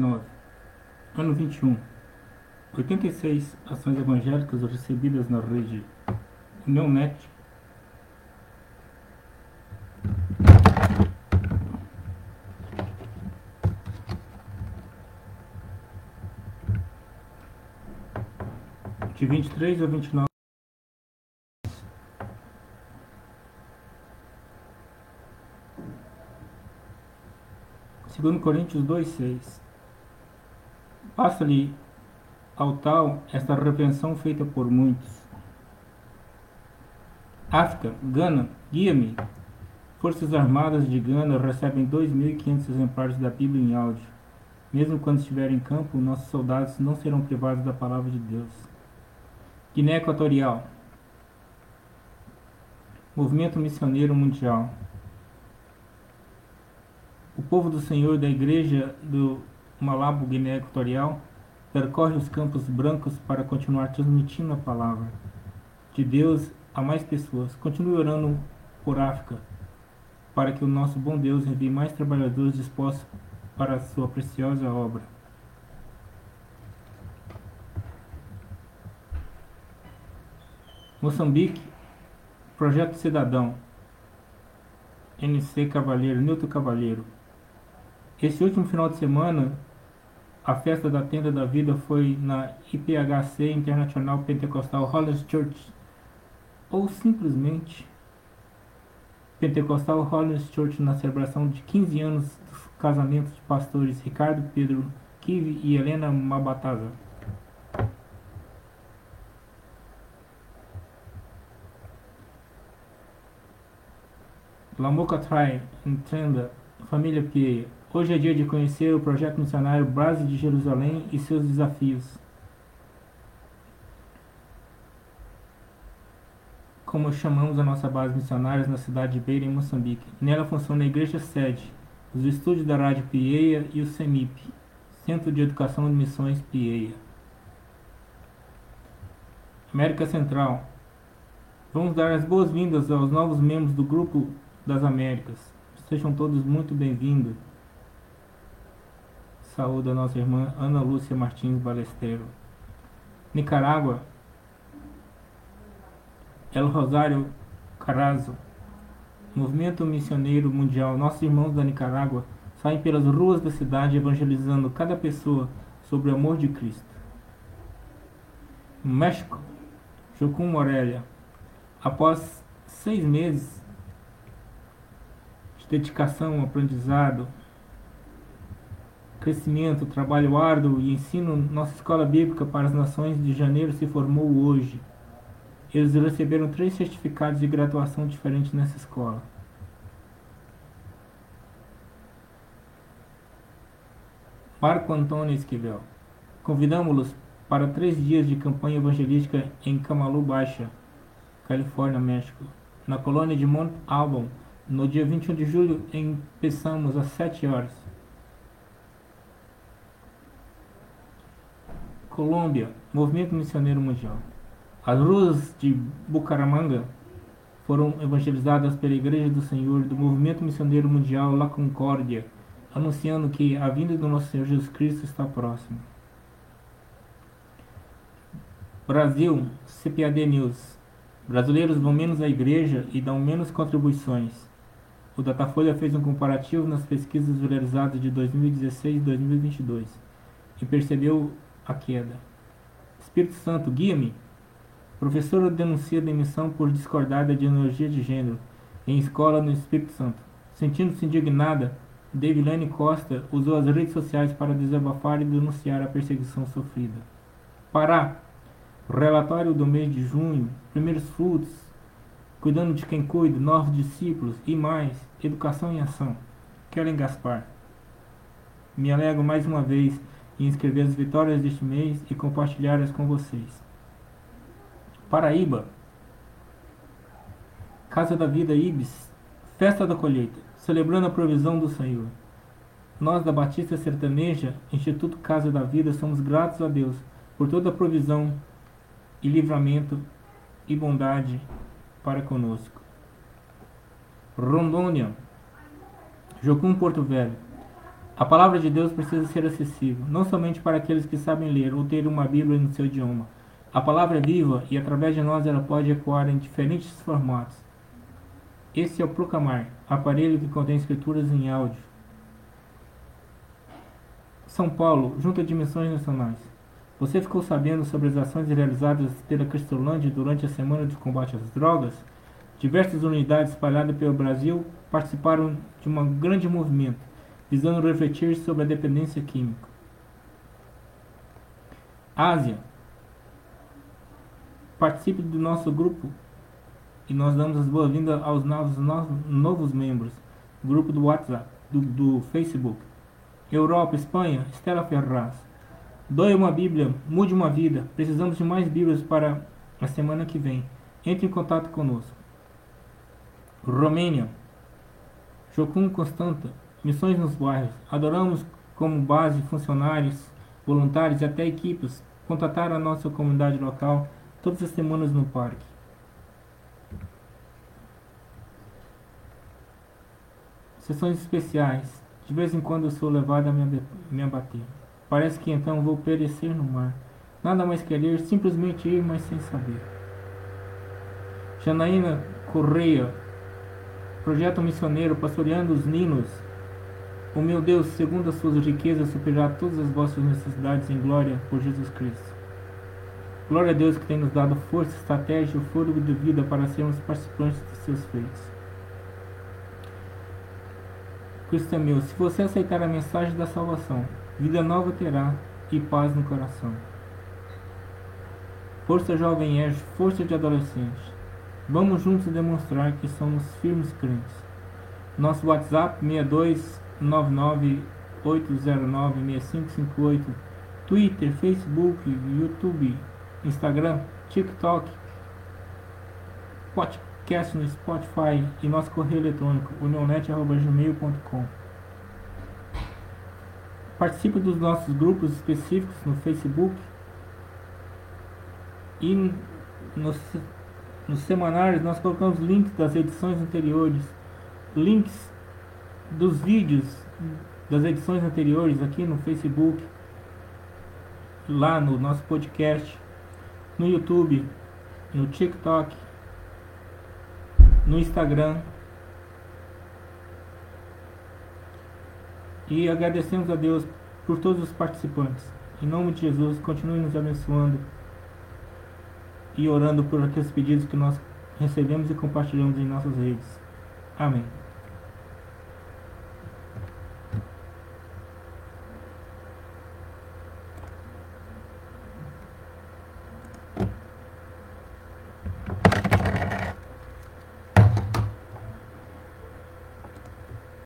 89. Ano 21. 86 ações evangélicas recebidas na rede Neonet. De 23 a 29. Segundo Coríntios 2,6 Passa-lhe ao tal esta repreensão feita por muitos. África, Gana, guia-me. Forças Armadas de Gana recebem 2.500 exemplares da Bíblia em áudio. Mesmo quando estiver em campo, nossos soldados não serão privados da palavra de Deus. Guiné Equatorial. Movimento Missioneiro Mundial. O povo do Senhor da Igreja do Malabo, Guiné Equatorial, percorre os campos brancos para continuar transmitindo a palavra de Deus a mais pessoas. Continue orando por África, para que o nosso bom Deus envie mais trabalhadores dispostos para a sua preciosa obra. Moçambique, Projeto Cidadão, NC Cavalheiro, Nilton Cavalheiro. Esse último final de semana, a festa da Tenda da Vida foi na IPHC Internacional Pentecostal Holiness Church, ou simplesmente Pentecostal Holiness Church na celebração de 15 anos dos casamentos de pastores Ricardo Pedro Kive e Helena Mabataza. Lamoca Trai, Entenda, Família Pieia. Hoje é dia de conhecer o projeto missionário Brase de Jerusalém e seus desafios. Como chamamos a nossa base missionária na cidade de Beira, em Moçambique. Nela funciona a igreja sede, os estúdios da Rádio Pieia e o CEMIP, Centro de Educação de Missões Pieia. América Central. Vamos dar as boas-vindas aos novos membros do Grupo das Américas. Sejam todos muito bem-vindos. Saúde a nossa irmã Ana Lúcia Martins Balesteiro. Nicarágua. El Rosário Carazo. Movimento Missioneiro Mundial. Nossos irmãos da Nicarágua saem pelas ruas da cidade evangelizando cada pessoa sobre o amor de Cristo. México. Jocum Morelia. Após seis meses de dedicação, aprendizado, crescimento, trabalho árduo e ensino, nossa escola bíblica para as nações de janeiro se formou hoje. Eles receberam três certificados de graduação diferentes nessa escola. Marco Antônio Esquivel. Convidamos-los para três dias de campanha evangelística em Camalu Baixa, Califórnia, México. Na colônia de Mount Auburn, no dia 21 de julho, empezamos às 7 horas. Colômbia, Movimento Missioneiro Mundial. As ruas de Bucaramanga foram evangelizadas pela Igreja do Senhor do Movimento Missioneiro Mundial La Concórdia, anunciando que a vinda do nosso Senhor Jesus Cristo está próxima. Brasil, CPAD News. Brasileiros vão menos à igreja e dão menos contribuições. O Datafolha fez um comparativo nas pesquisas realizadas de 2016 e 2022 e percebeu a queda. Espírito Santo, guia-me. Professora denuncia demissão por discordar da ideologia de gênero em escola no Espírito Santo. Sentindo-se indignada, Devilane Costa usou as redes sociais para desabafar e denunciar a perseguição sofrida. Pará. Relatório do mês de junho. Primeiros frutos. Cuidando de quem cuida. Novos discípulos. E mais. Educação em ação. Kellen Gaspar. Me alegro mais uma vez em escrever as vitórias deste mês e compartilhá-las com vocês. Paraíba. Casa da Vida Ibis. Festa da colheita. Celebrando a provisão do Senhor. Nós da Batista Sertaneja, Instituto Casa da Vida, somos gratos a Deus por toda a provisão e livramento e bondade para conosco. Rondônia. Jocum Porto Velho. A palavra de Deus precisa ser acessível, não somente para aqueles que sabem ler ou ter uma Bíblia no seu idioma. A palavra é viva e através de nós ela pode ecoar em diferentes formatos. Esse é o Proclamar, aparelho que contém escrituras em áudio. São Paulo, junto a dimensões nacionais. Você ficou sabendo sobre as ações realizadas pela Cristolândia durante a semana de combate às drogas? Diversas unidades espalhadas pelo Brasil participaram de um grande movimento visando refletir sobre a dependência química. Ásia. Participe do nosso grupo e nós damos as boas-vindas aos novos, novos membros. Grupo do WhatsApp, do, do Facebook. Europa, Espanha, Estela Ferraz. Doe uma Bíblia, mude uma vida. Precisamos de mais Bíblias para a semana que vem. Entre em contato conosco. Romênia. Jocum Constanta. Missões nos bairros. Adoramos como base funcionários, voluntários e até equipes. Contatar a nossa comunidade local todas as semanas no parque. Sessões especiais. De vez em quando sou levado a me abater. Parece que então vou perecer no mar. Nada mais querer, simplesmente ir, mas sem saber. Janaína Correia, projeto missioneiro pastoreando os ninos o meu Deus, segundo as suas riquezas, suprirá todas as vossas necessidades em glória por Jesus Cristo. Glória a Deus que tem nos dado força, estratégia e fôlego de vida para sermos participantes de seus feitos. Cristo é meu. Se você aceitar a mensagem da salvação, vida nova terá e paz no coração. Força jovem é força de adolescente. Vamos juntos demonstrar que somos firmes crentes. Nosso WhatsApp 62 998096558, Twitter, Facebook, YouTube, Instagram, TikTok, podcast no Spotify e nosso correio eletrônico unionet.gmail.com Participe dos nossos grupos específicos no Facebook e nos, nos semanários nós colocamos links das edições anteriores, links dos vídeos das edições anteriores aqui no Facebook, lá no nosso podcast, no YouTube, no TikTok, no Instagram. E agradecemos a Deus por todos os participantes. Em nome de Jesus, continue nos abençoando e orando por aqueles pedidos que nós recebemos e compartilhamos em nossas redes. Amém.